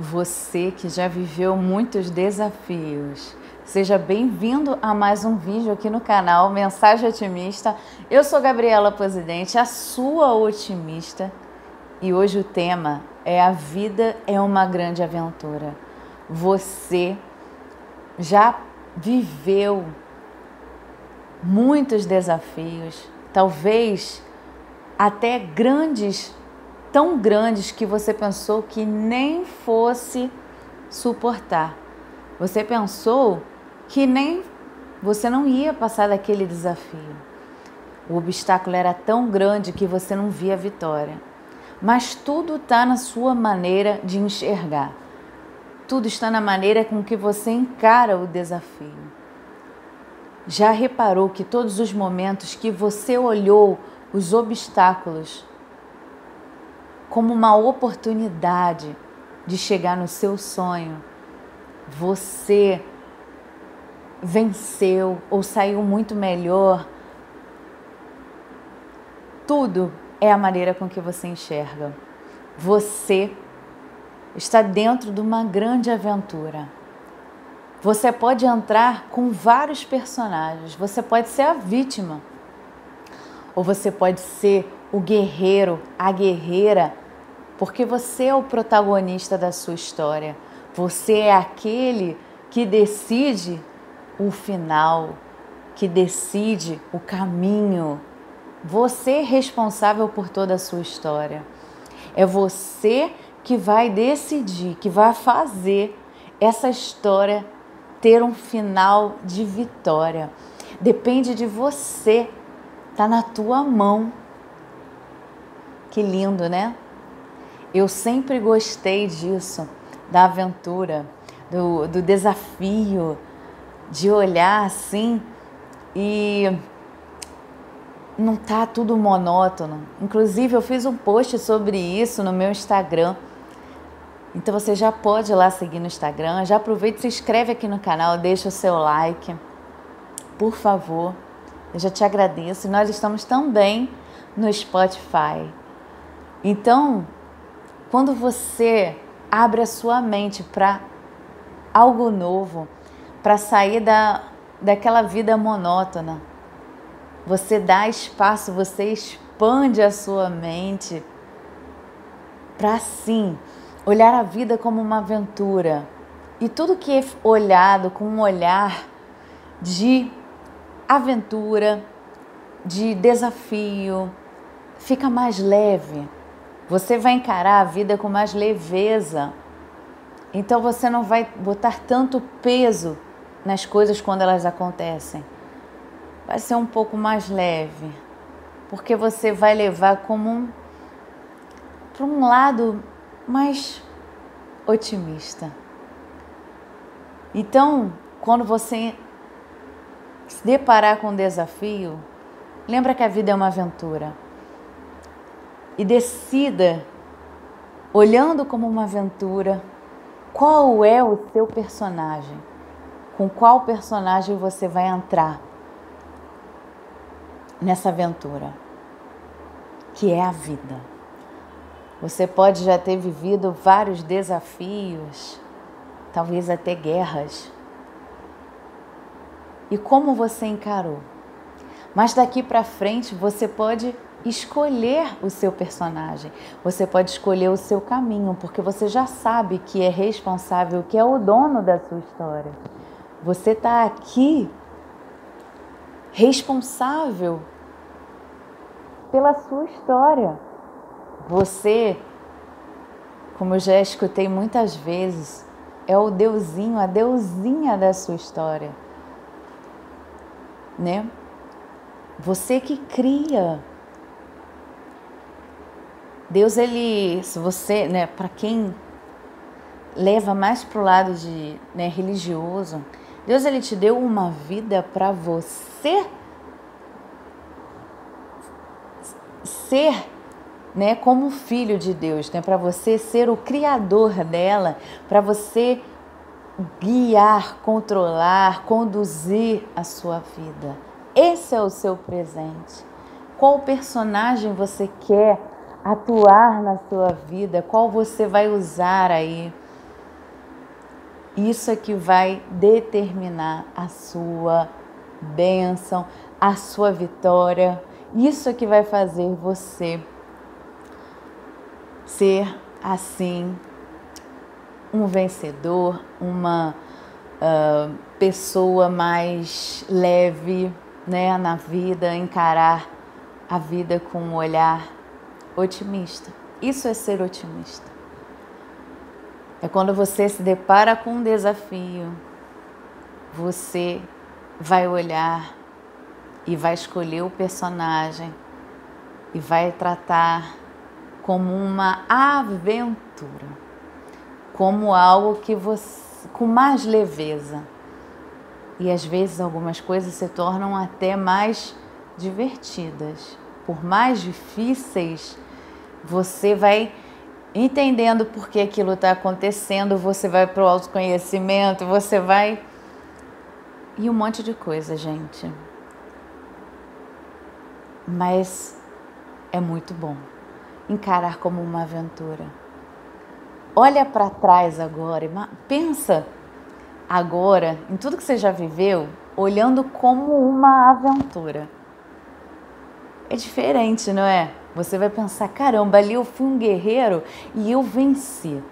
Você que já viveu muitos desafios, seja bem-vindo a mais um vídeo aqui no canal Mensagem Otimista. Eu sou Gabriela Presidente, a sua otimista, e hoje o tema é A Vida é uma Grande Aventura. Você já viveu muitos desafios, talvez até grandes tão grandes que você pensou que nem fosse suportar. Você pensou que nem você não ia passar daquele desafio. O obstáculo era tão grande que você não via a vitória. Mas tudo está na sua maneira de enxergar. Tudo está na maneira com que você encara o desafio. Já reparou que todos os momentos que você olhou os obstáculos como uma oportunidade de chegar no seu sonho. Você venceu ou saiu muito melhor. Tudo é a maneira com que você enxerga. Você está dentro de uma grande aventura. Você pode entrar com vários personagens. Você pode ser a vítima. Ou você pode ser o guerreiro, a guerreira, porque você é o protagonista da sua história. Você é aquele que decide o final, que decide o caminho. Você é responsável por toda a sua história. É você que vai decidir, que vai fazer essa história ter um final de vitória. Depende de você. Tá na tua mão. Que lindo, né? Eu sempre gostei disso, da aventura, do, do desafio, de olhar assim e não tá tudo monótono. Inclusive, eu fiz um post sobre isso no meu Instagram. Então você já pode ir lá seguir no Instagram. Já aproveita se inscreve aqui no canal, deixa o seu like. Por favor. Eu já te agradeço. Nós estamos também no Spotify. Então, quando você abre a sua mente para algo novo, para sair da, daquela vida monótona, você dá espaço, você expande a sua mente para sim olhar a vida como uma aventura. E tudo que é olhado com um olhar de aventura, de desafio, fica mais leve você vai encarar a vida com mais leveza. Então você não vai botar tanto peso nas coisas quando elas acontecem. Vai ser um pouco mais leve, porque você vai levar como um para um lado mais otimista. Então, quando você se deparar com um desafio, lembra que a vida é uma aventura e decida, olhando como uma aventura, qual é o seu personagem, com qual personagem você vai entrar nessa aventura, que é a vida. Você pode já ter vivido vários desafios, talvez até guerras. E como você encarou? Mas daqui para frente você pode escolher o seu personagem, você pode escolher o seu caminho, porque você já sabe que é responsável, que é o dono da sua história. Você está aqui responsável pela sua história. Você, como eu já escutei muitas vezes, é o deusinho, a deusinha da sua história. Né? Você que cria Deus, ele, se você, né, para quem leva mais para o lado de né, religioso, Deus ele te deu uma vida para você ser, né, como filho de Deus, né, para você ser o criador dela, para você guiar, controlar, conduzir a sua vida. Esse é o seu presente. Qual personagem você quer atuar na sua vida, qual você vai usar aí. Isso é que vai determinar a sua bênção, a sua vitória. Isso é que vai fazer você ser assim um vencedor, uma uh, pessoa mais leve né, na vida, encarar a vida com um olhar otimista. Isso é ser otimista. É quando você se depara com um desafio, você vai olhar e vai escolher o personagem e vai tratar como uma aventura, como algo que você com mais leveza. E às vezes algumas coisas se tornam até mais divertidas. Por mais difíceis, você vai entendendo por que aquilo está acontecendo, você vai para o autoconhecimento, você vai. E um monte de coisa, gente. Mas é muito bom encarar como uma aventura. Olha para trás agora e pensa agora em tudo que você já viveu, olhando como uma aventura. É diferente, não é? Você vai pensar: caramba, ali eu fui um guerreiro e eu venci.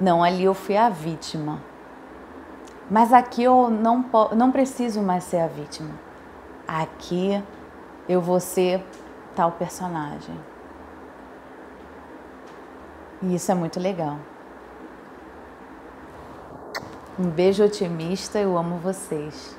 Não, ali eu fui a vítima. Mas aqui eu não, não preciso mais ser a vítima. Aqui eu vou ser tal personagem. E isso é muito legal. Um beijo otimista, eu amo vocês.